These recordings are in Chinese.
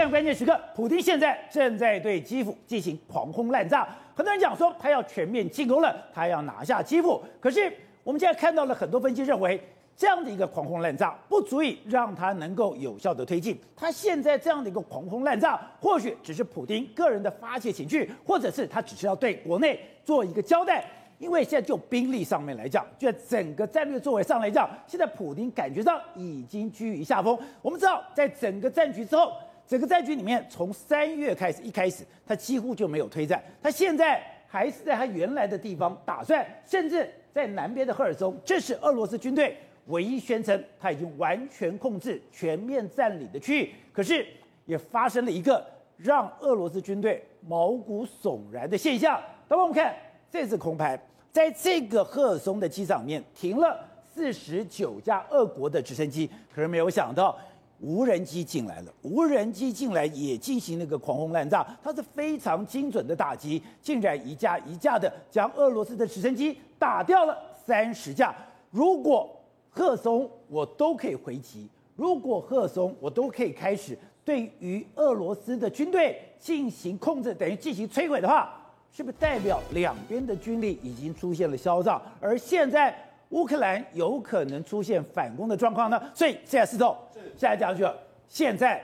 在关键时刻，普丁现在正在对基辅进行狂轰滥炸。很多人讲说他要全面进攻了，他要拿下基辅。可是我们现在看到了很多分析认为，这样的一个狂轰滥炸不足以让他能够有效的推进。他现在这样的一个狂轰滥炸，或许只是普丁个人的发泄情绪，或者是他只是要对国内做一个交代。因为现在就兵力上面来讲，就在整个战略作为上来讲，现在普丁感觉上已经居于下风。我们知道，在整个战局之后，整个战局里面，从三月开始一开始，他几乎就没有推战，他现在还是在他原来的地方打算，甚至在南边的赫尔松，这是俄罗斯军队唯一宣称他已经完全控制、全面占领的区域。可是也发生了一个让俄罗斯军队毛骨悚然的现象。等会我们看这次空拍。在这个赫尔松的机场面停了四十九架俄国的直升机，可是没有想到无人机进来了，无人机进来也进行那个狂轰滥炸，它是非常精准的打击，竟然一架一架的将俄罗斯的直升机打掉了三十架。如果赫松我都可以回击，如果赫松我都可以开始对于俄罗斯的军队进行控制，等于进行摧毁的话。是不是代表两边的军力已经出现了消长，而现在乌克兰有可能出现反攻的状况呢？所以现在石头，现在讲去了，现在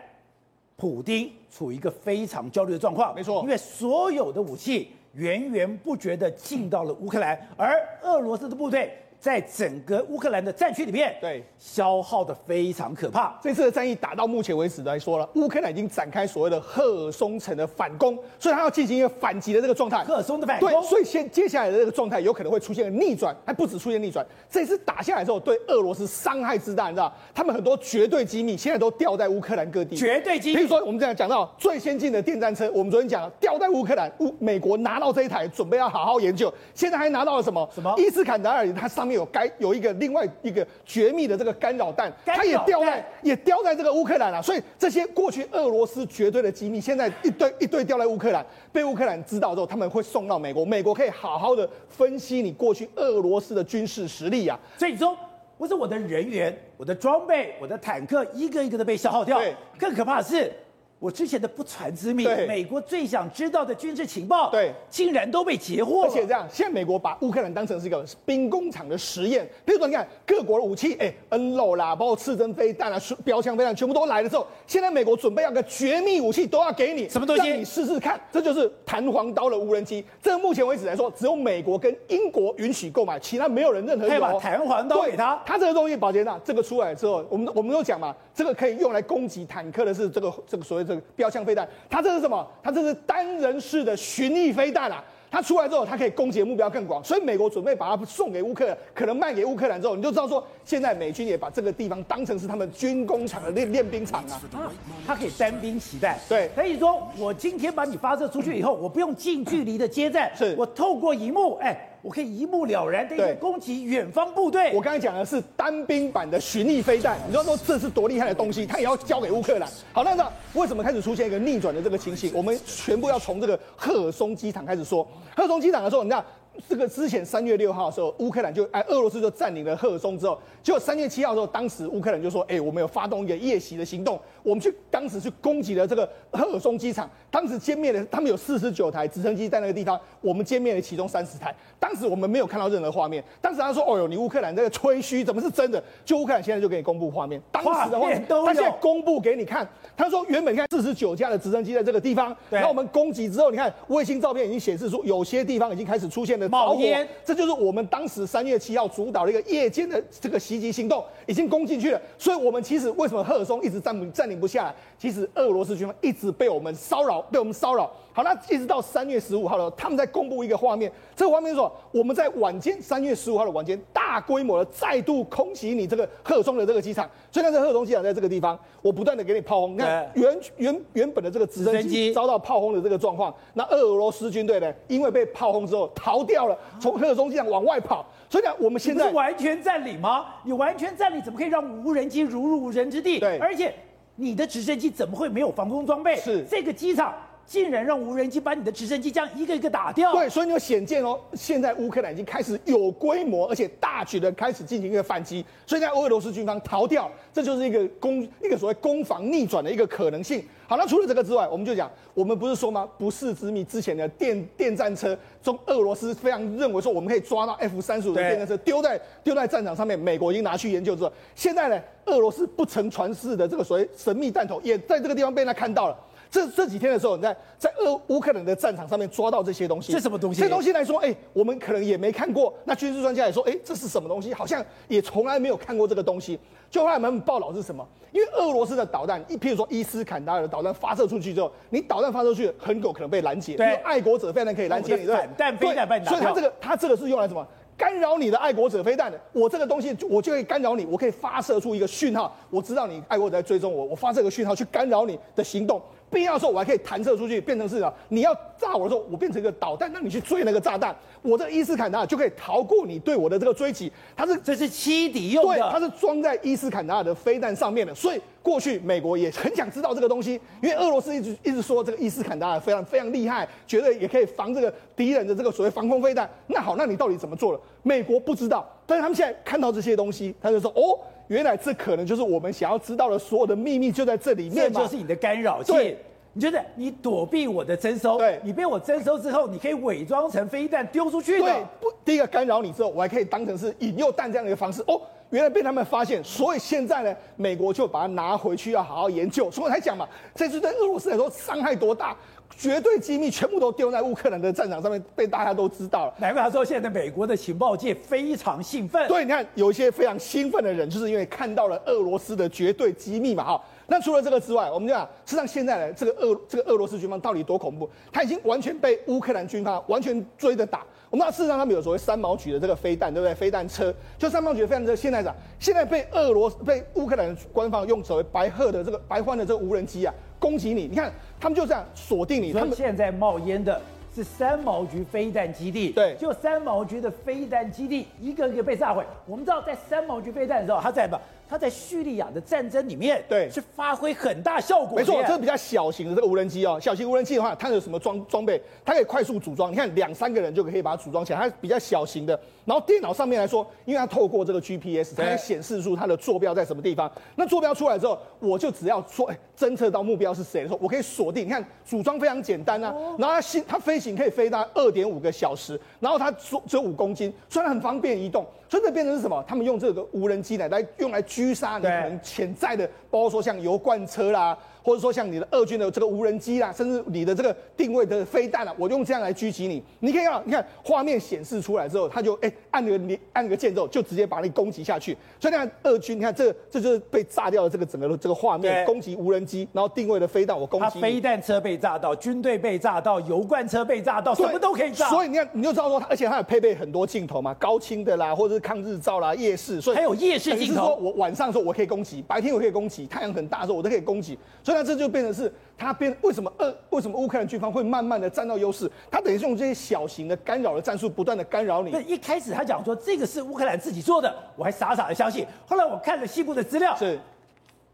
普丁处于一个非常焦虑的状况，没错，因为所有的武器源源不绝的进到了乌克兰，而俄罗斯的部队。在整个乌克兰的战区里面，对消耗的非常可怕。这次的战役打到目前为止来说了，乌克兰已经展开所谓的赫尔松城的反攻，所以他要进行一个反击的这个状态。赫尔松的反攻，对，所以现接下来的这个状态有可能会出现逆转，还不止出现逆转。这次打下来之后，对俄罗斯伤害之大，你知道，他们很多绝对机密现在都掉在乌克兰各地。绝对机密，比如说我们这样讲到最先进的电战车，我们昨天讲了掉在乌克兰，乌美国拿到这一台，准备要好好研究。现在还拿到了什么？什么？伊斯坎达尔，他上面有该有一个。另外一个绝密的这个干扰弹，它也掉在也掉在这个乌克兰了。所以这些过去俄罗斯绝对的机密，现在一堆一堆掉在乌克兰，被乌克兰知道之后，他们会送到美国，美国可以好好的分析你过去俄罗斯的军事实力啊。所以你说，不是我的人员、我的装备、我的坦克一个一个的被消耗掉，更可怕的是。我之前的不传之秘，美国最想知道的军事情报，对，竟然都被截获。而且这样，现在美国把乌克兰当成是一个兵工厂的实验。比如说，你看各国的武器，哎，N 六啦，包括刺针飞弹啊、标枪飞弹，全部都来了之后，现在美国准备要个绝密武器都要给你，什么东西？让你试试看。这就是弹簧刀的无人机。这目前为止来说，只有美国跟英国允许购买，其他没有人任何。可以把弹簧刀给他。他这个东西，宝杰娜，这个出来之后，我们我们都讲嘛，这个可以用来攻击坦克的是这个这个所谓这个标枪飞弹。它这是什么？它这是单人式的巡弋飞弹啊！它出来之后，它可以攻击的目标更广，所以美国准备把它送给乌克兰，可能卖给乌克兰之后，你就知道说，现在美军也把这个地方当成是他们军工厂的练练兵场啊！啊，它可以单兵携带，对，可以说我今天把你发射出去以后，我不用近距离的接战，是我透过荧幕，哎。我可以一目了然的攻击远方部队。我刚才讲的是单兵版的巡弋飞弹，你知道说这是多厉害的东西，他也要交给乌克兰。好，那那为什么开始出现一个逆转的这个情形？我们全部要从这个赫尔松机场开始说。赫尔松机场的时候，你知道。这个之前三月六号的时候，乌克兰就哎，俄罗斯就占领了赫尔松之后，结果三月七号的时候，当时乌克兰就说，哎，我们有发动一个夜袭的行动，我们去当时去攻击了这个赫尔松机场，当时歼灭了他们有四十九台直升机在那个地方，我们歼灭了其中三十台，当时我们没有看到任何画面，当时他说，哦哟，你乌克兰这个吹嘘怎么是真的？就乌克兰现在就给你公布画面，当时的画面，他现在公布给你看，他说原本你看四十九架的直升机在这个地方，然后我们攻击之后，你看卫星照片已经显示出有些地方已经开始出现了冒烟。这就是我们当时三月七号主导的一个夜间的这个袭击行动，已经攻进去了。所以，我们其实为什么赫尔松一直占占领不下来？其实俄罗斯军方一直被我们骚扰，被我们骚扰。好，那一直到三月十五号的时候，他们在公布一个画面。这个画面是说，我们在晚间三月十五号的晚间，大规模的再度空袭你这个赫尔松的这个机场。所以，看这赫尔松机场在这个地方，我不断的给你炮轰。你看原原原本的这个直升机遭到炮轰的这个状况，那俄罗斯军队呢，因为被炮轰之后逃掉了，从赫尔松机场往外跑。所以呢，我们现在是完全占领吗？你完全占领，怎么可以让无人机如入无人之地？对，而且你的直升机怎么会没有防空装备？是这个机场竟然让无人机把你的直升机这样一个一个打掉。对，所以你就显见哦，现在乌克兰已经开始有规模而且大举的开始进行一个反击，所以在俄罗斯军方逃掉，这就是一个攻一个所谓攻防逆转的一个可能性。好，那除了这个之外，我们就讲，我们不是说吗？不世之谜之前的电电战车中，俄罗斯非常认为说我们可以抓到 F 三十五的电战车，丢在丢在战场上面，美国已经拿去研究之后，现在呢，俄罗斯不曾传世的这个所谓神秘弹头，也在这个地方被他看到了。这这几天的时候，你在在俄乌克兰的战场上面抓到这些东西，这什么东西？这东西来说，哎，我们可能也没看过。那军事专家也说，哎，这是什么东西？好像也从来没有看过这个东西。就后来我们报道是什么？因为俄罗斯的导弹，一譬如说伊斯坎达尔的导弹发射出去之后，你导弹发射出去很有可能被拦截，对，爱国者飞弹可以拦截你，对，反弹飞弹把你打掉。所以它这个它这个是用来什么？干扰你的爱国者飞弹的。我这个东西我就可以干扰你，我可以发射出一个讯号，我知道你爱国者在追踪我，我发射个讯号去干扰你的行动。必要的时候，我还可以弹射出去，变成是啊，你要炸我的时候，我变成一个导弹，让你去追那个炸弹，我这个伊斯坎达尔就可以逃过你对我的这个追击。它是这是欺敌用的，对，它是装在伊斯坎达尔的飞弹上面的。所以过去美国也很想知道这个东西，因为俄罗斯一直一直说这个伊斯坎达尔非常非常厉害，觉得也可以防这个敌人的这个所谓防空飞弹。那好，那你到底怎么做了？美国不知道，但是他们现在看到这些东西，他就说哦。原来这可能就是我们想要知道的所有的秘密就在这里面，这就是你的干扰器。对，你觉得你躲避我的征收，对，你被我征收之后，你可以伪装成飞弹丢出去的。对，不，第一个干扰你之后，我还可以当成是引诱弹这样的一个方式。哦，原来被他们发现，所以现在呢，美国就把它拿回去要好好研究。所以才讲嘛，这次对俄罗斯来说伤害多大。绝对机密全部都丢在乌克兰的战场上面，被大家都知道了。难怪他说现在美国的情报界非常兴奋。对，你看有一些非常兴奋的人，就是因为看到了俄罗斯的绝对机密嘛。哈，那除了这个之外，我们就讲，实际上现在的这个俄这个俄罗斯军方到底多恐怖？他已经完全被乌克兰军方完全追着打。我们知道，事实上他们有所谓三毛举的这个飞弹，对不对？飞弹车就三毛举的飞弹车，现在讲现在被俄罗斯被乌克兰官方用所谓白鹤的这个白欢的这个无人机啊攻击你，你看。他们就这样锁定你。他们现在冒烟的是三毛局飞弹基地，对，就三毛局的飞弹基地一个一个被炸毁。我们知道，在三毛局飞弹的时候，他在吧？他在叙利亚的战争里面，对，是发挥很大效果。没错，这是比较小型的这个无人机哦。小型无人机的话，它有什么装装备？它可以快速组装，你看两三个人就可以把它组装起来。它比较小型的，然后电脑上面来说，因为它透过这个 GPS，它可以显示出它的坐标在什么地方。那坐标出来之后，我就只要说，哎，侦测到目标是谁的时候，我可以锁定。你看组装非常简单啊，然后它飞它飞行可以飞到二点五个小时，然后它只只有五公斤，虽然很方便移动。所以这变成是什么？他们用这个无人机来来用来狙杀你可能潜在的，包括说像油罐车啦。或者说像你的俄军的这个无人机啦，甚至你的这个定位的飞弹啊，我用这样来狙击你。你可以看，你看画面显示出来之后，他就哎、欸、按个你按个键之后，就直接把你攻击下去。所以你看俄军，你看这这就是被炸掉的这个整个的这个画面，攻击无人机，然后定位的飞弹，我攻击。他飞弹车被炸到，军队被炸到，油罐车被炸到，什么都可以炸。所以你看，你就知道说，而且它有配备很多镜头嘛，高清的啦，或者是抗日照啦、夜视，所以还有夜视镜头。说我晚上的时候我可以攻击，白天我可以攻击，太阳很大的时候我都可以攻击。所以呢，这就变成是。他变为什么二为什么乌克兰军方会慢慢的占到优势？他等于是用这些小型的干扰的战术，不断的干扰你。对一开始他讲说这个是乌克兰自己做的，我还傻傻的相信。后来我看了西部的资料，是，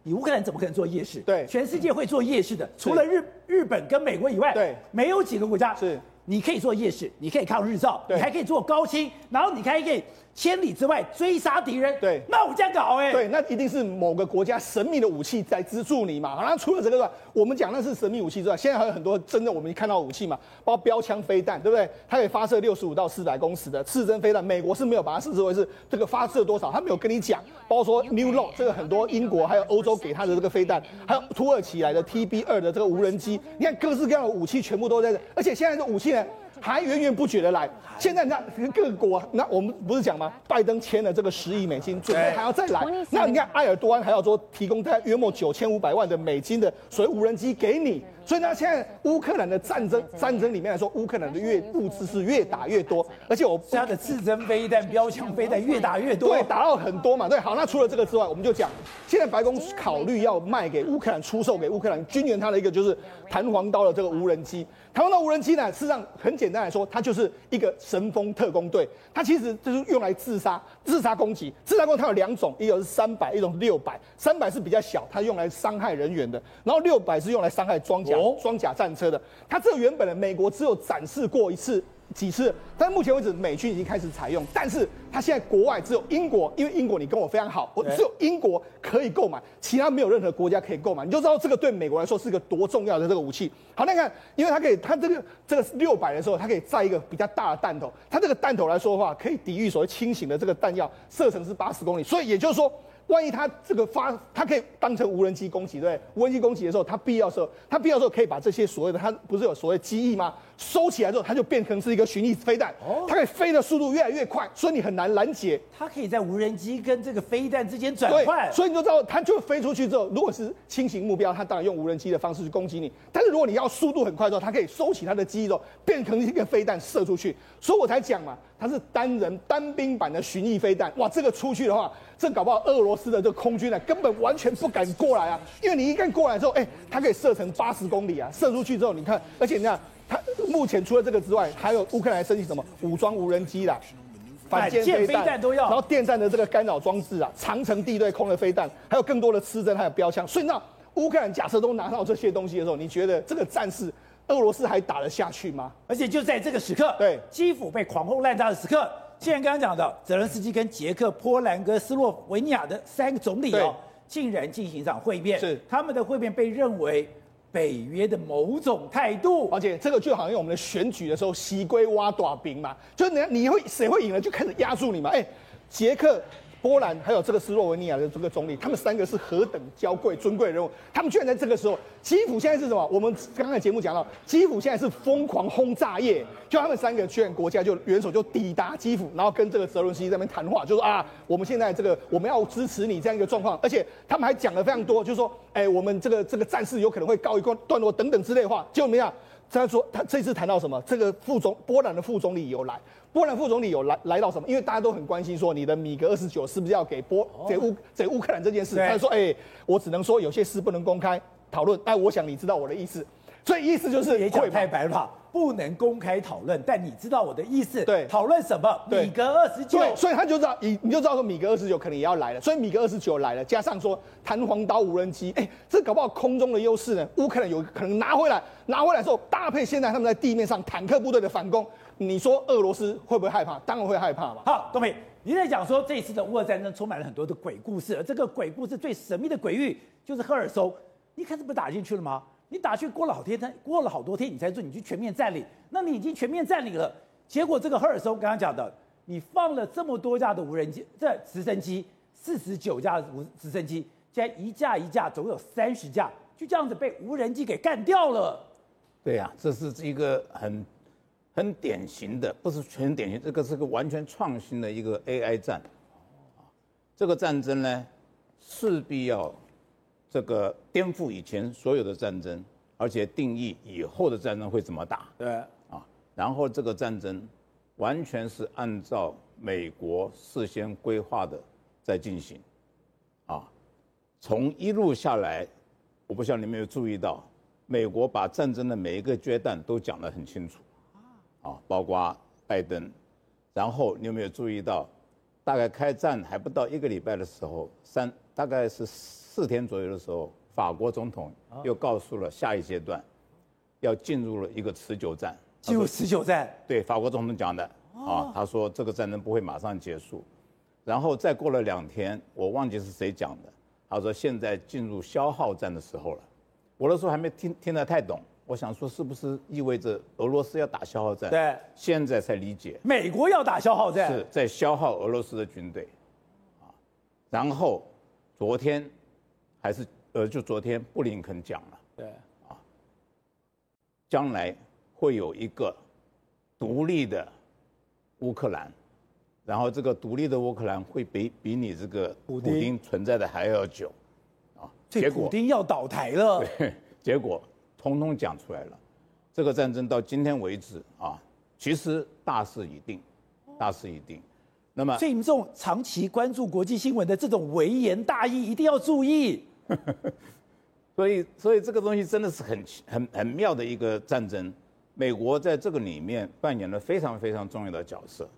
你乌克兰怎么可能做夜市？对，全世界会做夜市的，除了日日本跟美国以外，对，没有几个国家是。你可以做夜市，你可以抗日照，你还可以做高清，然后你还可以千里之外追杀敌人。对，那我这样搞哎、欸。对，那一定是某个国家神秘的武器在资助你嘛。好，那除了这个之外，我们讲那是神秘武器之外，现在还有很多真的我们看到武器嘛，包括标枪飞弹，对不对？它可以发射六十五到四百公尺的刺针飞弹，美国是没有把它设置为是这个发射多少，他没有跟你讲。包括说 New Low 这个很多英国还有欧洲给他的这个飞弹，还有土耳其来的 TB 二的这个无人机，你看各式各样的武器全部都在这，而且现在的武器呢。还源源不绝的来，现在你看各国，那我们不是讲吗？拜登签了这个十亿美金，准备还要再来。那你看埃尔多安还要说提供大概约莫九千五百万的美金的所谓无人机给你。所以呢，现在乌克兰的战争战争里面来说，乌克兰的越物资是越打越多，而且我他的自针飞弹、标枪飞弹越打越多，对，打到很多嘛。对，好，那除了这个之外，我们就讲，现在白宫考虑要卖给乌克兰、出售给乌克兰军援他的一个就是弹簧刀的这个无人机。弹簧刀无人机呢，事实上很简简单来说，它就是一个神风特工队。它其实就是用来自杀、自杀攻击。自杀攻击它有两种，一种是三百，一种是六百。三百是比较小，它用来伤害人员的；然后六百是用来伤害装甲、装甲战车的。它这个原本的美国只有展示过一次。几次，但目前为止，美军已经开始采用，但是它现在国外只有英国，因为英国你跟我非常好，我只有英国可以购买，其他没有任何国家可以购买，你就知道这个对美国来说是个多重要的这个武器。好，那你看，因为它可以，它这个这个六百的时候，它可以载一个比较大的弹头，它这个弹头来说的话，可以抵御所谓轻型的这个弹药，射程是八十公里，所以也就是说。万一他这个发，他可以当成无人机攻击，对对？无人机攻击的时候，他必要时候，他必要时候可以把这些所谓的，他不是有所谓机翼吗？收起来之后，它就变成是一个巡弋飞弹，它可以飞的速度越来越快，所以你很难拦截。它可以在无人机跟这个飞弹之间转换，所以你就知道，它就飞出去之后，如果是轻型目标，它当然用无人机的方式去攻击你。但是如果你要速度很快的时候，它可以收起它的机翼之后，变成一个飞弹射出去。所以我才讲嘛，它是单人单兵版的巡弋飞弹。哇，这个出去的话，这搞不好俄罗斯的这个空军呢，根本完全不敢过来啊，因为你一旦过来之后，哎，它可以射程八十公里啊，射出去之后，你看，而且你看。它目前除了这个之外，还有乌克兰申请什么武装无人机啦、反舰飞弹都要，然后电站的这个干扰装置啊、长城地对空的飞弹，还有更多的刺针，还有标枪。所以那乌克兰假设都拿到这些东西的时候，你觉得这个战事俄罗斯还打得下去吗？而且就在这个时刻，对，基辅被狂轰滥炸的时刻，现在刚刚讲的泽连斯基跟捷克、波兰跟斯洛维尼亚的三个总理哦，竟然进行一场会面，是他们的会面被认为。北约的某种态度，而且这个就好像我们的选举的时候，西归挖短兵嘛，就是你你会谁会赢了，就开始压住你嘛。哎，杰克。波兰还有这个斯洛文尼亚的这个总理，他们三个是何等娇贵尊贵人物，他们居然在这个时候，基辅现在是什么？我们刚刚节目讲到，基辅现在是疯狂轰炸业，就他们三个居然国家就元首就抵达基辅，然后跟这个泽伦斯基在那边谈话，就说啊，我们现在这个我们要支持你这样一个状况，而且他们还讲了非常多，就是说，哎，我们这个这个战事有可能会告一段落等等之类的话，结果怎么样？他说他这次谈到什么？这个副总波兰的副总理有来。波兰副总理有来来到什么？因为大家都很关心说，你的米格二十九是不是要给波给乌给乌克兰这件事？他说，哎、欸，我只能说有些事不能公开讨论。但我想你知道我的意思，所以意思就是也讲太白了，不能公开讨论。但你知道我的意思？对，讨论什么？米格二十九。对，所以他就知道你你就知道说米格二十九可能也要来了。所以米格二十九来了，加上说弹簧刀无人机，哎、欸，这搞不好空中的优势呢？乌克兰有可能拿回来，拿回来之后搭配现在他们在地面上坦克部队的反攻。你说俄罗斯会不会害怕？当然会害怕嘛。好，东平，你在讲说这次的乌俄战争充满了很多的鬼故事，而这个鬼故事最神秘的鬼域就是赫尔松。你看这不打进去了吗？你打去过了好天，过了好多天，你才说你去全面占领。那你已经全面占领了，结果这个赫尔松刚刚讲的，你放了这么多架的无人机，这直升机四十九架无直升机，现在一架一架总有三十架，就这样子被无人机给干掉了。对呀、啊，这是一个很。很典型的，不是全典型，这个是个完全创新的一个 AI 战，这个战争呢，势必要这个颠覆以前所有的战争，而且定义以后的战争会怎么打。对，啊，然后这个战争完全是按照美国事先规划的在进行，啊，从一路下来，我不知道你没有注意到，美国把战争的每一个阶段都讲得很清楚。啊，包括拜登，然后你有没有注意到，大概开战还不到一个礼拜的时候，三大概是四天左右的时候，法国总统又告诉了下一阶段，要进入了一个持久战。进入持久战？对，法国总统讲的。啊，他说这个战争不会马上结束，然后再过了两天，我忘记是谁讲的，他说现在进入消耗战的时候了。我那时候还没听听得太懂。我想说，是不是意味着俄罗斯要打消耗战？对，现在才理解，美国要打消耗战，是在消耗俄罗斯的军队，啊，然后昨天还是呃，就昨天布林肯讲了，对，啊，将来会有一个独立的乌克兰，然后这个独立的乌克兰会比比你这个普丁存在的还要久，啊，结果普丁要倒台了，对，结果。通通讲出来了，这个战争到今天为止啊，其实大势已定，大势已定。那么，所以你们这种长期关注国际新闻的这种微言大义，一定要注意。所以，所以这个东西真的是很很很妙的一个战争。美国在这个里面扮演了非常非常重要的角色，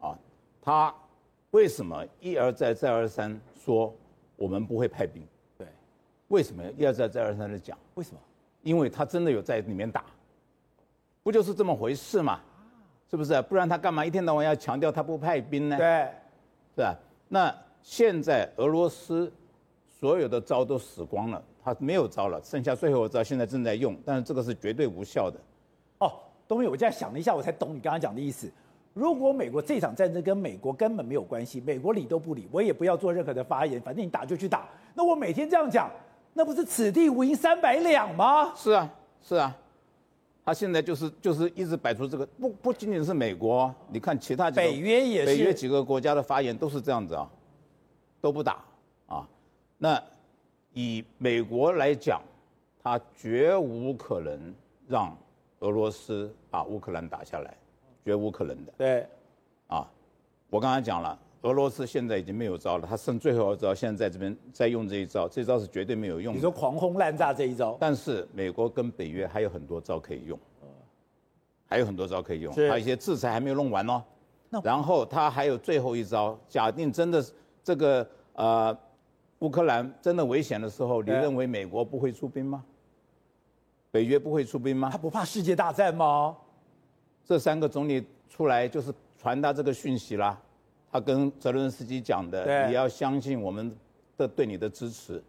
啊，他为什么一而再再而三说我们不会派兵？对，为什么一而再再而三的讲？为什么？因为他真的有在里面打，不就是这么回事嘛？是不是？不然他干嘛一天到晚要强调他不派兵呢？对，是吧？那现在俄罗斯所有的招都死光了，他没有招了，剩下最后一招现在正在用，但是这个是绝对无效的。哦，东明，我这样想了一下，我才懂你刚刚讲的意思。如果美国这场战争跟美国根本没有关系，美国理都不理，我也不要做任何的发言，反正你打就去打。那我每天这样讲，那不是此地无银三百两吗？是啊，是啊。他现在就是就是一直摆出这个，不不仅仅是美国，你看其他几个北约也是，北约几个国家的发言都是这样子啊，都不打啊。那以美国来讲，他绝无可能让。俄罗斯把乌克兰打下来，绝无可能的。对，啊，我刚才讲了，俄罗斯现在已经没有招了，他剩最后一招，现在在这边在用这一招，这一招是绝对没有用的。你说狂轰滥炸这一招，但是美国跟北约还有很多招可以用，还有很多招可以用，是还有一些制裁还没有弄完哦。然后他还有最后一招，假定真的这个呃乌克兰真的危险的时候，你认为美国不会出兵吗？北约不会出兵吗？他不怕世界大战吗？这三个总理出来就是传达这个讯息啦。他跟泽伦斯基讲的，你要相信我们的对你的支持。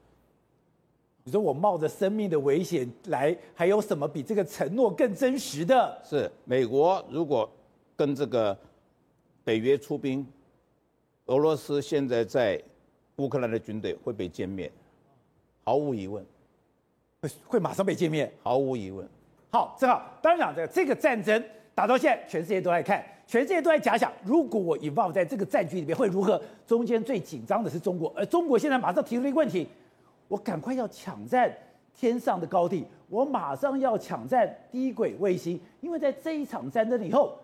你说我冒着生命的危险来，还有什么比这个承诺更真实的？是美国如果跟这个北约出兵，俄罗斯现在在乌克兰的军队会被歼灭，毫无疑问。会马上被歼灭，毫无疑问。好，正好，当然讲这个这个战争打到现在，全世界都在看，全世界都在假想，如果我 involve 在这个战局里面会如何？中间最紧张的是中国，而中国现在马上提出了一个问题：我赶快要抢占天上的高地，我马上要抢占低轨卫星，因为在这一场战争以后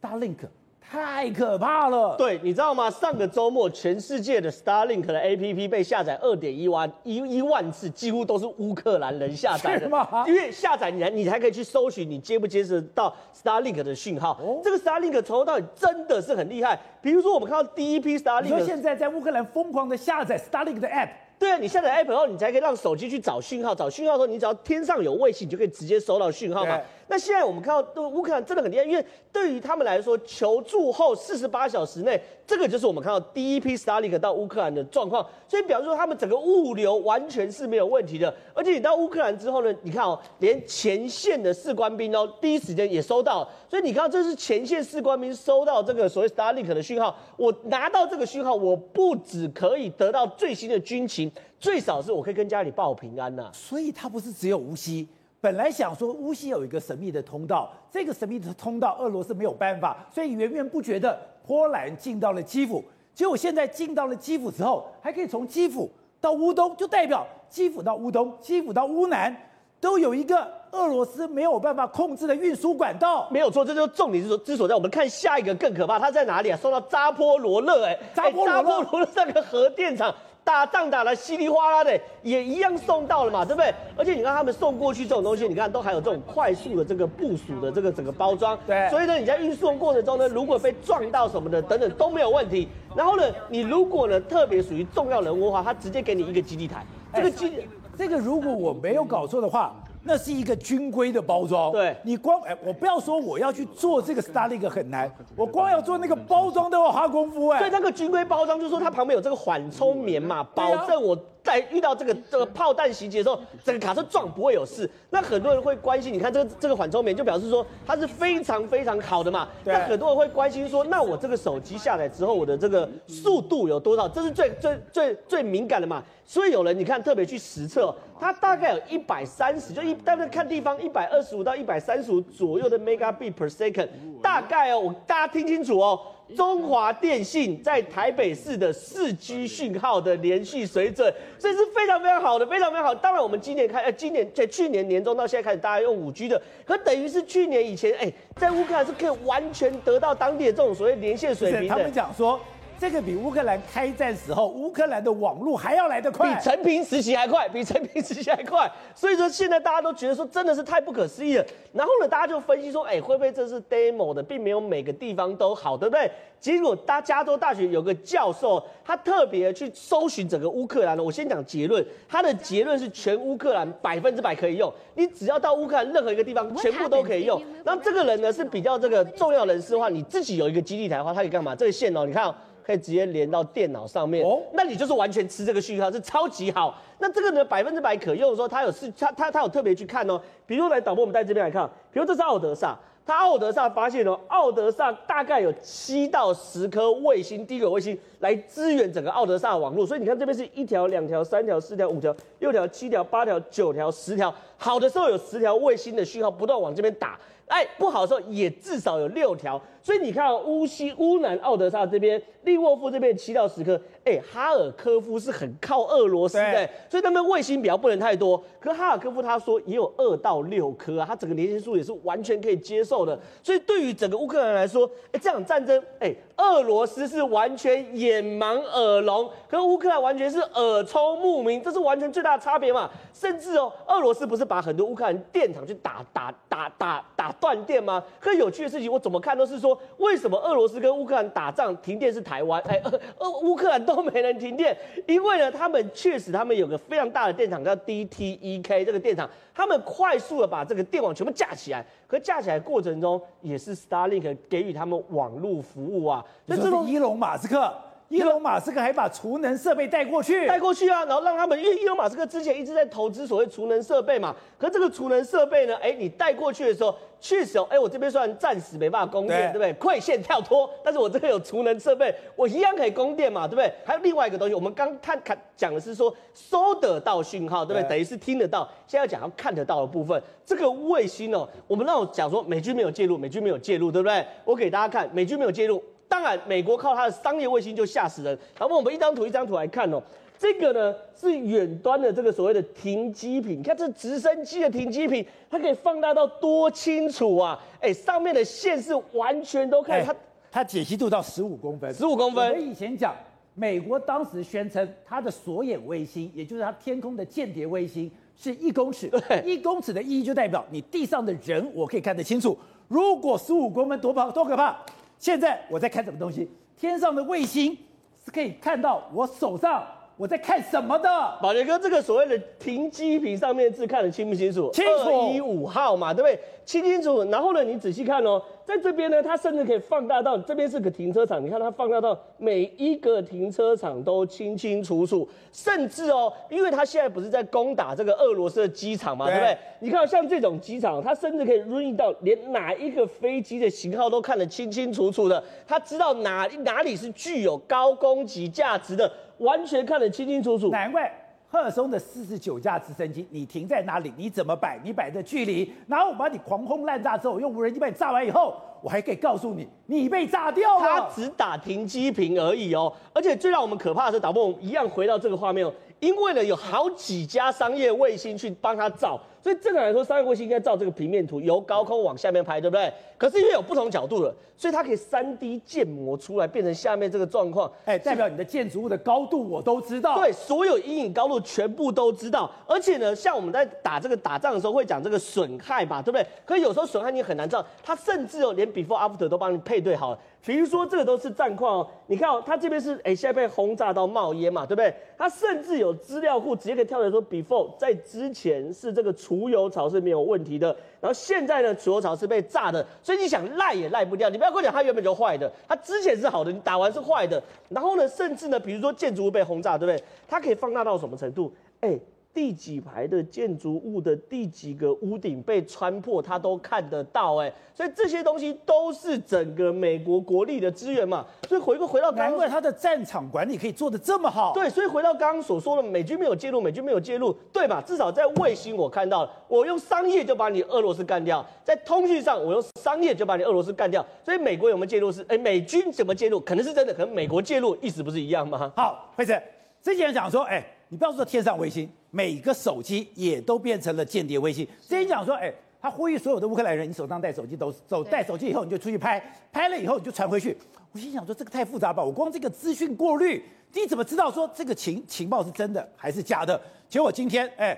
，Starlink。太可怕了！对，你知道吗？上个周末，全世界的 Starlink 的 APP 被下载二点一万一一万次，几乎都是乌克兰人下载的。吗因为下载你还你还可以去搜寻你接不接收到 Starlink 的讯号。哦、这个 Starlink 从头到尾真的是很厉害。比如说，我们看到第一批 Starlink，你说现在在乌克兰疯狂的下载 Starlink 的 App。对啊，你下载 App 后，你才可以让手机去找讯号。找讯号的时候，你只要天上有卫星，你就可以直接收到讯号嘛。那现在我们看到，乌克兰真的很厉害，因为对于他们来说，求助后四十八小时内，这个就是我们看到第一批 Starlink 到乌克兰的状况。所以表示说，他们整个物流完全是没有问题的。而且你到乌克兰之后呢，你看哦，连前线的士官兵哦，第一时间也收到。所以你看，这是前线士官兵收到这个所谓 Starlink 的讯号。我拿到这个讯号，我不只可以得到最新的军情，最少是我可以跟家里报平安呐、所以它不是只有无锡。本来想说乌西有一个神秘的通道，这个神秘的通道俄罗斯没有办法，所以源源不绝的波兰进到了基辅。结果现在进到了基辅之后，还可以从基辅到乌东，就代表基辅到乌东、基辅到乌南都有一个俄罗斯没有办法控制的运输管道。没有错，这就是重点之所之所在。我们看下一个更可怕，它在哪里啊？送到扎波罗勒，哎，扎波罗勒那个核电厂。打仗打的稀里哗啦的，也一样送到了嘛，对不对？而且你看他们送过去这种东西，你看都还有这种快速的这个部署的这个整个包装。对。所以呢，你在运送过程中呢，如果被撞到什么的等等都没有问题。然后呢，你如果呢特别属于重要人物的话，他直接给你一个基地台。这个基，地、这个如果我没有搞错的话。那是一个军规的包装，对，你光哎，我不要说我要去做这个 Starlink 很难，我光要做那个包装都要花功夫哎。对，那个军规包装就是说它旁边有这个缓冲棉嘛，保证我。在遇到这个这个炮弹袭击的时候，整个卡车撞不会有事。那很多人会关心，你看这个这个缓冲棉就表示说它是非常非常好的嘛。那很多人会关心说，那我这个手机下载之后，我的这个速度有多少？这是最最最最敏感的嘛。所以有人你看特别去实测，它大概有一百三十，就一大概看地方一百二十五到一百三十五左右的 megabit per second，大概哦，我大家听清楚哦。中华电信在台北市的四 G 讯号的连续水准，所以是非常非常好的，非常非常好。当然，我们今年开，呃，今年在去年年中到现在开始，大家用五 G 的，可等于是去年以前，哎，在乌克兰是可以完全得到当地的这种所谓连线水平的。他们讲说，这个比乌克兰开战时候乌克兰的网络还要来得快，比陈平时期还快，比陈平时期还快。所以说现在大家都觉得说真的是太不可思议了。然后呢，大家就分析说，哎，会不会这是 demo 的，并没有每个地方都好，对不对？结果，大加州大学有个教授，他特别去搜寻整个乌克兰的。我先讲结论，他的结论是全乌克兰百分之百可以用，你只要到乌克兰任何一个地方，全部都可以用。那这个人呢是比较这个重要人士的话，你自己有一个基地台的话，他可以干嘛？这个线哦，你看哦，可以直接连到电脑上面，哦，那你就是完全吃这个讯号，是超级好。那这个呢百分之百可用的时候，他有是，他他他有特别去看哦。比如来导播，我们在这边来看，比如这是奥德萨。他奥德萨发现哦，奥德萨大概有七到十颗卫星，低轨卫星来支援整个奥德萨网络，所以你看这边是一条、两条、三条、四条、五条、六条、七条、八条、九条、十条，好的时候有十条卫星的讯号不断往这边打，哎，不好的时候也至少有六条。所以你看乌西乌南奥德萨这边，利沃夫这边七到十颗，哎，哈尔科夫是很靠俄罗斯的，所以那边卫星比较不能太多。可是哈尔科夫他说也有二到六颗啊，他整个连线数也是完全可以接受的。所以对于整个乌克兰来说，哎，这场战争，哎，俄罗斯是完全眼盲耳聋，可乌克兰完全是耳聪目明，这是完全最大的差别嘛。甚至哦，俄罗斯不是把很多乌克兰电厂去打打打打打断电吗？可有趣的事情，我怎么看都是说。为什么俄罗斯跟乌克兰打仗停电是台台湾？哎，俄乌克兰都没人停电，因为呢，他们确实他们有个非常大的电厂叫 DTEK 这个电厂，他们快速的把这个电网全部架起来，可架起来过程中也是 Starlink 给予他们网络服务啊。那这种伊隆马斯克。伊隆马斯克还把储能设备带过去，带过去啊，然后让他们，因为伊隆马斯克之前一直在投资所谓储能设备嘛，可这个储能设备呢，哎，你带过去的时候，确实哦，哎，我这边虽然暂时没办法供电，对，对不对？馈线跳脱，但是我这个有储能设备，我一样可以供电嘛，对不对？还有另外一个东西，我们刚看看讲的是说收得到讯号，对不对？对等于是听得到，现在要讲要看得到的部分，这个卫星哦，我们那种讲说美军没有介入，美军没有介入，对不对？我给大家看，美军没有介入。当然，美国靠它的商业卫星就吓死人。好，我们一张图一张图来看哦。这个呢是远端的这个所谓的停机坪，你看这直升机的停机坪，它可以放大到多清楚啊！哎，上面的线是完全都看它，它解析度到十五公分，十五公分。我以前讲，美国当时宣称它的锁眼卫星，也就是它天空的间谍卫星，是一公尺。对，一公尺的意义就代表你地上的人我可以看得清楚。如果十五公分多怕多可怕！现在我在看什么东西？天上的卫星是可以看到我手上我在看什么的。宝杰哥，这个所谓的停机坪上面字看得清不清楚？清楚。二一五号嘛，对不对？清清楚。然后呢，你仔细看哦。在这边呢，它甚至可以放大到这边是个停车场，你看它放大到每一个停车场都清清楚楚，甚至哦，因为它现在不是在攻打这个俄罗斯的机场嘛，对，不对？你看像这种机场，它甚至可以 read 到连哪一个飞机的型号都看得清清楚楚的，它知道哪哪里是具有高攻击价值的，完全看得清清楚楚。难怪。赫尔松的四十九架直升机，你停在哪里？你怎么摆？你摆的距离，然后我把你狂轰滥炸之后，用无人机把你炸完以后，我还可以告诉你，你被炸掉了。他只打停机坪而已哦，而且最让我们可怕的是，导播，我们一样回到这个画面哦，因为呢有好几家商业卫星去帮他照。所以正常来说，商业卫星应该照这个平面图，由高空往下面拍，对不对？可是因为有不同角度了，所以它可以三 D 建模出来，变成下面这个状况。哎，代表你的建筑物的高度我都知道。对，所有阴影高度全部都知道。而且呢，像我们在打这个打仗的时候会讲这个损害吧，对不对？可是有时候损害你很难知道，它甚至哦连 before after 都帮你配对好了。比如说这个都是战况哦，你看哦，它这边是哎现在被轰炸到冒烟嘛，对不对？它甚至有资料库直接可以跳出来说 before 在之前是这个储油槽是没有问题的，然后现在呢储油槽是被炸的，所以你想赖也赖不掉。你不要跟我讲它原本就坏的，它之前是好的，你打完是坏的。然后呢，甚至呢，比如说建筑物被轰炸，对不对？它可以放大到什么程度？哎。第几排的建筑物的第几个屋顶被穿破，他都看得到哎，所以这些东西都是整个美国国力的资源嘛。所以回过回到难怪他的战场管理可以做得这么好。对，所以回到刚刚所说的，美军没有介入，美军没有介入，对吧？至少在卫星我看到了，我用商业就把你俄罗斯干掉，在通讯上我用商业就把你俄罗斯干掉。所以美国有没有介入？是哎，美军怎么介入？可能是真的，可能美国介入意思不是一样吗？好，惠子，之前讲说，哎、欸，你不要说天上卫星。每个手机也都变成了间谍卫星。之前讲说，哎，他呼吁所有的乌克兰人，你手上带手机都走，带手机以后你就出去拍，拍了以后你就传回去。我心想说这个太复杂吧，我光这个资讯过滤，你怎么知道说这个情情报是真的还是假的？结果今天哎，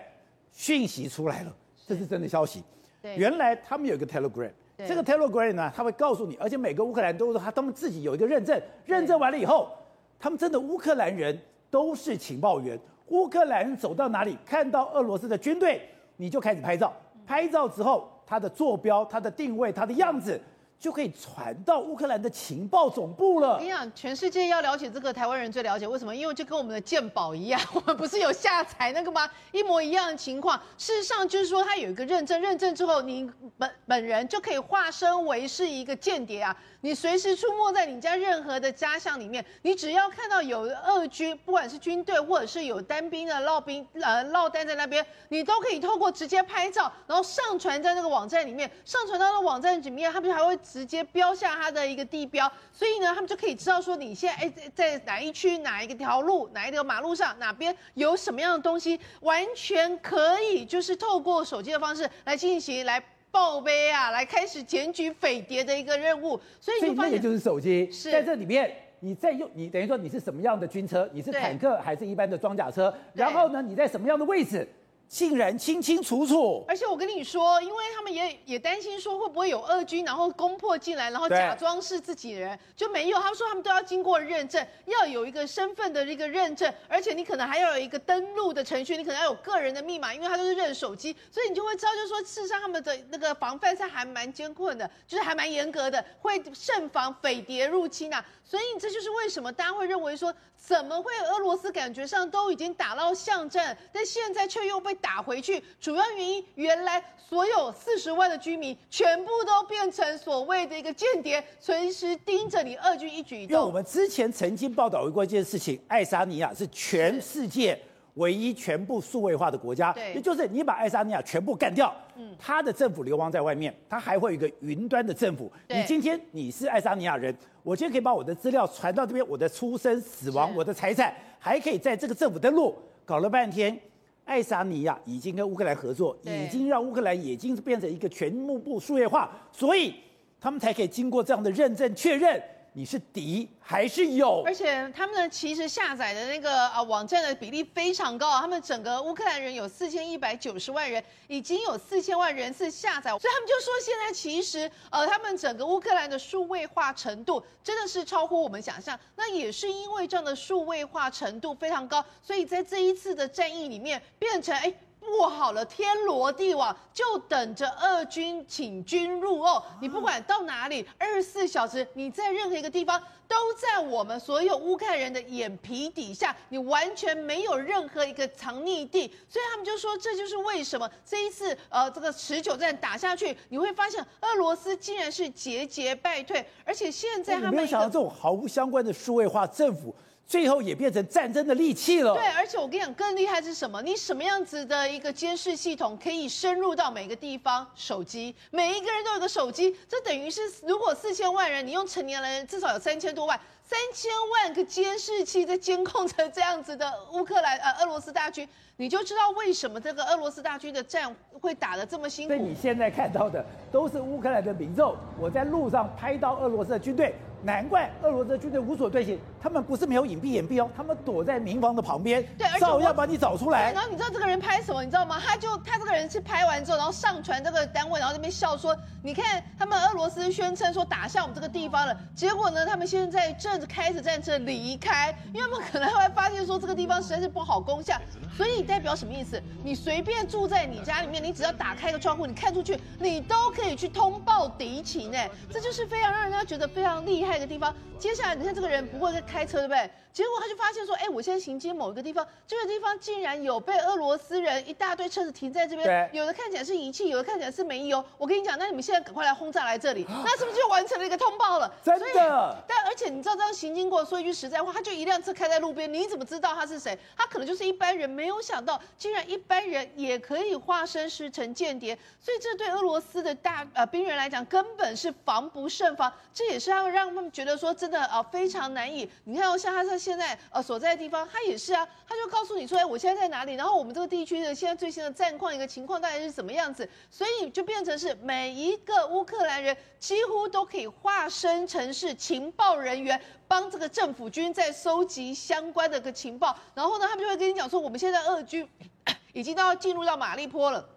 讯息出来了，这是真的消息。对，原来他们有一个 Telegram，这个 Telegram 呢，他会告诉你，而且每个乌克兰都是他他们自己有一个认证，认证完了以后，他们真的乌克兰人都是情报员，乌克兰走到哪里看到俄罗斯的军队，你就开始拍照。拍照之后，它的坐标、它的定位、它的样子，就可以传到乌克兰的情报总部了。我跟你讲，全世界要了解这个，台湾人最了解。为什么？因为就跟我们的鉴宝一样，我们不是有下载那个吗？一模一样的情况。事实上，就是说他有一个认证，认证之后，你本本人就可以化身为是一个间谍啊。你随时出没在你家任何的家乡里面，你只要看到有俄军，不管是军队或者是有单兵的烙兵呃烙单在那边，你都可以透过直接拍照，然后上传在那个网站里面，上传到那网站里面，他们还会直接标下它的一个地标，所以呢，他们就可以知道说你现在哎在哪一区哪一个条路哪一条马路上哪边有什么样的东西，完全可以就是透过手机的方式来进行来。报备啊，来开始检举匪谍的一个任务，所以就发现那个就是手机，在这里面，你在用你等于说你是什么样的军车，你是坦克还是一般的装甲车，然后呢，你在什么样的位置？竟然清清楚楚，而且我跟你说，因为他们也也担心说会不会有俄军，然后攻破进来，然后假装是自己人，就没有。他们说他们都要经过认证，要有一个身份的一个认证，而且你可能还要有一个登录的程序，你可能要有个人的密码，因为他都是认手机，所以你就会知道，就是说事实上他们的那个防范是还蛮艰困的，就是还蛮严格的，会慎防匪谍入侵啊。所以这就是为什么大家会认为说，怎么会俄罗斯感觉上都已经打到巷战，但现在却又被打回去，主要原因，原来所有四十万的居民全部都变成所谓的一个间谍，随时盯着你俄军一举一动。因为我们之前曾经报道过一件事情，爱沙尼亚是全世界唯一全部数位化的国家，也就是你把爱沙尼亚全部干掉，嗯，他的政府流亡在外面，他还会有一个云端的政府。你今天你是爱沙尼亚人，我今天可以把我的资料传到这边，我的出生、死亡、我的财产，还可以在这个政府登录。搞了半天。爱沙尼亚已经跟乌克兰合作，已经让乌克兰已经变成一个全幕部数位化，所以他们才可以经过这样的认证确认。你是敌还是友？而且他们呢，其实下载的那个啊网站的比例非常高，他们整个乌克兰人有四千一百九十万人，已经有四千万人次下载，所以他们就说现在其实呃他们整个乌克兰的数位化程度真的是超乎我们想象。那也是因为这样的数位化程度非常高，所以在这一次的战役里面变成哎。布好了天罗地网，就等着俄军请军入瓮。你不管到哪里，二十四小时，你在任何一个地方，都在我们所有乌克兰人的眼皮底下，你完全没有任何一个藏匿地。所以他们就说，这就是为什么这一次呃这个持久战打下去，你会发现俄罗斯竟然是节节败退，而且现在他们没有想到这种毫无相关的数位化政府。最后也变成战争的利器了。对，而且我跟你讲，更厉害是什么？你什么样子的一个监视系统可以深入到每个地方？手机，每一个人都有个手机，这等于是如果四千万人，你用成年人至少有三千多万，三千万个监视器在监控着这样子的乌克兰呃俄罗斯大军，你就知道为什么这个俄罗斯大军的战会打得这么辛苦。所以你现在看到的都是乌克兰的民众，我在路上拍到俄罗斯的军队。难怪俄罗斯的军队无所遁形，他们不是没有隐蔽掩蔽哦，他们躲在民房的旁边，对，照样把你找出来。然后你知道这个人拍什么？你知道吗？他就他这个人是拍完之后，然后上传这个单位，然后那边笑说：“你看他们俄罗斯宣称说打下我们这个地方了，结果呢，他们现在正开始战车离开，因为他们可能会发现说这个地方实在是不好攻下。所以代表什么意思？你随便住在你家里面，你只要打开个窗户，你看出去，你都可以去通报敌情。哎，这就是非常让人家觉得非常厉害的地方。接下来你看这个人不会在开车，对不对？结果他就发现说，哎，我现在行经某一个地方，这个地方竟然有被俄罗斯人一大堆车子停在这边，有的看起来是仪器，有的看起来是煤油。我跟你讲，那你们现在赶快来轰炸来这里，那是不是就完成了一个通报了？真的。但而且你知道这样行经过，说一句实在话，他就一辆车开在路边，你怎么知道他是谁？他可能就是一般人，没没有想到竟然一般人也可以化身师成间谍，所以这对俄罗斯的大呃兵人来讲根本是防不胜防。这也是要让他们觉得说真的啊、非常难以。你看哦，像他在现在呃所在的地方，他也是啊，他就告诉你说，哎，我现在在哪里？然后我们这个地区的现在最新的战况一个情况大概是怎么样子？所以就变成是每一个乌克兰人几乎都可以化身成是情报人员，帮这个政府军在收集相关的个情报。然后呢，他们就会跟你讲说，我们现在俄军 已经都要进入到马利坡了。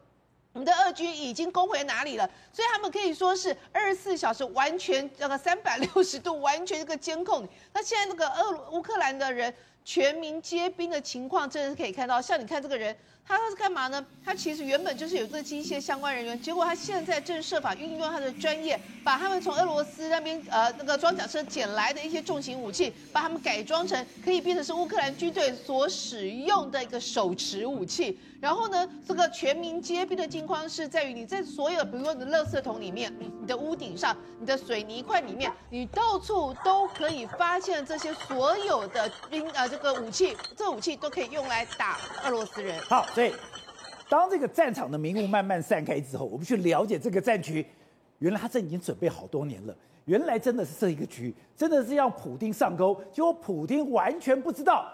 我们的俄军已经攻回哪里了？所以他们可以说是二十四小时完全那个三百六十度完全一个监控。那现在那个俄乌克兰的人全民皆兵的情况，真的是可以看到。像你看这个人。他是干嘛呢？他其实原本就是有这个机械相关人员，结果他现在正设法运用他的专业，把他们从俄罗斯那边呃那个装甲车捡来的一些重型武器，把他们改装成可以变成是乌克兰军队所使用的一个手持武器。然后呢，这个全民皆兵的境况是在于你在所有，比如说你的垃圾桶里面、你的屋顶上、你的水泥块里面，你到处都可以发现这些所有的兵呃这个武器，这武器都可以用来打俄罗斯人。好，所以当这个战场的迷雾慢慢散开之后，我们去了解这个战局，原来他这已经准备好多年了。原来真的是这一个局，真的是让普丁上钩，结果普丁完全不知道，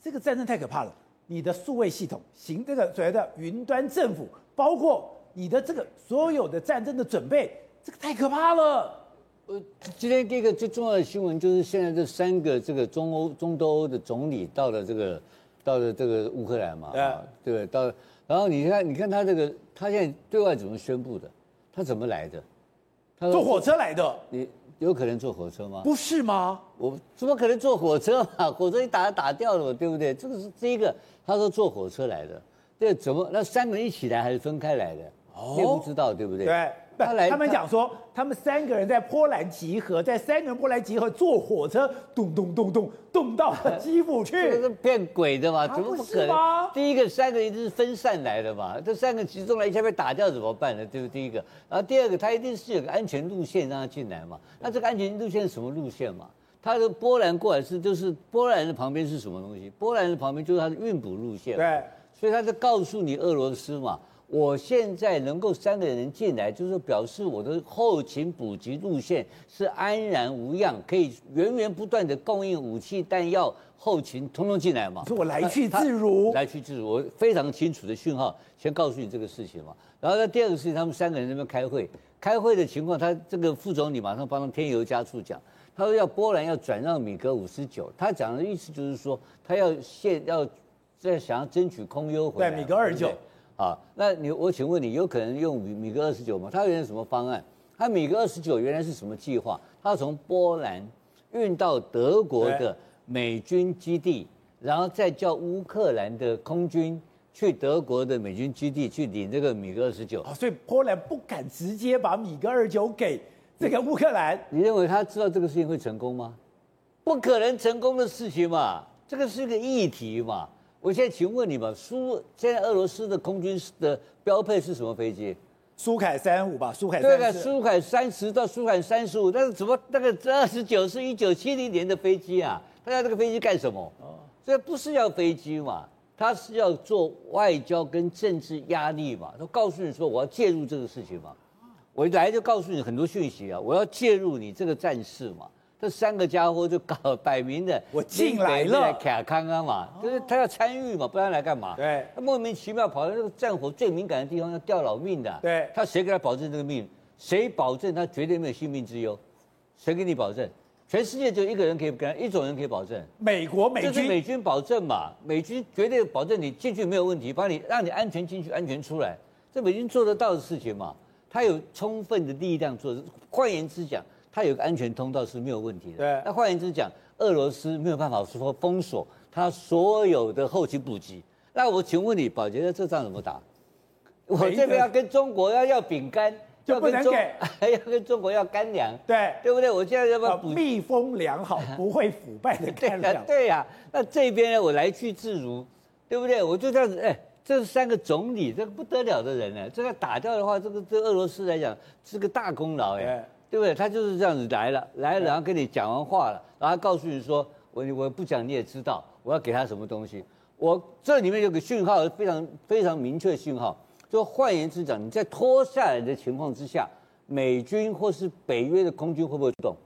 这个战争太可怕了。你的数位系统行这个所谓的云端政府，包括你的这个所有的战争的准备，这个太可怕了。呃，今天第一个最重要的新闻就是现在这三个这个中欧中东欧的总理到了这个到了这个乌克兰嘛，啊，对，到了，然后你看你看他这个他现在对外怎么宣布的？他怎么来的？他坐火车来的。你。有可能坐火车吗？不是吗？我怎么可能坐火车嘛？火车一打打掉了，对不对？这个是第一个，他说坐火车来的，这怎么？那三个人一起来还是分开来的？哦，你也不知道，对不对？对。他来，他们讲说，他们三个人在波兰集合，在三个人波兰集合，坐火车咚咚咚咚咚到了基辅去，这是骗鬼的嘛？怎么不可能？第一个三个一定是分散来的嘛？这三个集中来一下被打掉怎么办呢？对不对？第一个，然后第二个，他一定是有个安全路线让他进来嘛？那这个安全路线是什么路线嘛？他的波兰过来是就是波兰的旁边是什么东西？波兰的旁边就是他的运补路线，对，所以他在告诉你俄罗斯嘛。我现在能够三个人进来，就是表示我的后勤补给路线是安然无恙，可以源源不断的供应武器弹药、后勤通通进来嘛。说我来去自如，来去自如，我非常清楚的讯号，先告诉你这个事情嘛。然后呢，第二个事情，他们三个人在那边开会，开会的情况，他这个副总理马上帮他添油加醋讲，他说要波兰要转让米格五十九，他讲的意思就是说，他要现要在想要争取空优回来，对米格二十九。啊，那你我请问你，有可能用米米格二十九吗？他原来什么方案？他米格二十九原来是什么计划？他从波兰运到德国的美军基地，然后再叫乌克兰的空军去德国的美军基地去领这个米格二十九。所以波兰不敢直接把米格二十九给这个乌克兰。你认为他知道这个事情会成功吗？不可能成功的事情嘛，这个是个议题嘛。我现在请问你们，苏现在俄罗斯的空军的标配是什么飞机？苏凯三五吧，苏凯对的，苏凯三十到苏凯三十五，但是怎么那个二十九是一九七零年的飞机啊？他要这个飞机干什么？哦，这不是要飞机嘛？他是要做外交跟政治压力嘛？他告诉你说我要介入这个事情嘛？我一来就告诉你很多讯息啊，我要介入你这个战事嘛？这三个家伙就搞摆明的，我进来了，卡康康嘛，就是他要参与嘛，不然来干嘛？对，他莫名其妙跑到这个战火最敏感的地方要掉老命的。对，他谁给他保证这个命？谁保证他绝对没有性命之忧？谁给你保证？全世界就一个人可以跟他，一种人可以保证，美国美军，就是美军保证嘛，美军绝对保证你进去没有问题，把你让你安全进去，安全出来，这美军做得到的事情嘛，他有充分的力量做。换言之讲。它有个安全通道是没有问题的。对。那换言之讲，俄罗斯没有办法说封锁它所有的后勤补给。那我请问你，宝杰，这仗怎么打？我这边要跟中国要要饼干，就不能给，还 要跟中国要干粮，对对不对？我现在要不要补？密封良好，不会腐败的干粮。对呀、啊啊。那这边呢，我来去自如，对不对？我就这样子，哎，这是三个总理，这个不得了的人呢。这个打掉的话，这个对俄罗斯来讲是个大功劳哎。对不对？他就是这样子来了，来了，然后跟你讲完话了，然后告诉你说，我我不讲你也知道，我要给他什么东西。我这里面有个讯号，非常非常明确的讯号，就换言之讲，你在拖下来的情况之下，美军或是北约的空军会不会动？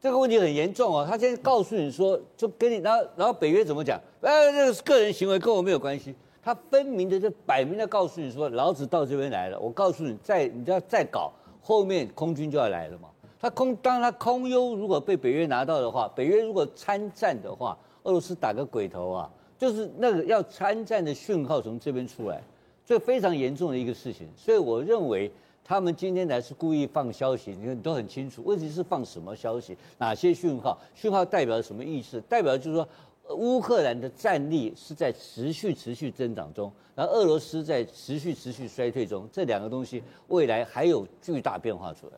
这个问题很严重哦。他现在告诉你说，就跟你，然后然后北约怎么讲？哎，这个是个人行为跟我没有关系。他分明的就摆明的告诉你说，老子到这边来了。我告诉你，再你就要再搞，后面空军就要来了嘛。他空，当他空优如果被北约拿到的话，北约如果参战的话，俄罗斯打个鬼头啊！就是那个要参战的讯号从这边出来，这非常严重的一个事情。所以我认为他们今天来是故意放消息，你看都很清楚。问题是放什么消息？哪些讯号？讯号代表什么意思？代表就是说，乌克兰的战力是在持续持续增长中，然后俄罗斯在持续持续衰退中。这两个东西未来还有巨大变化出来。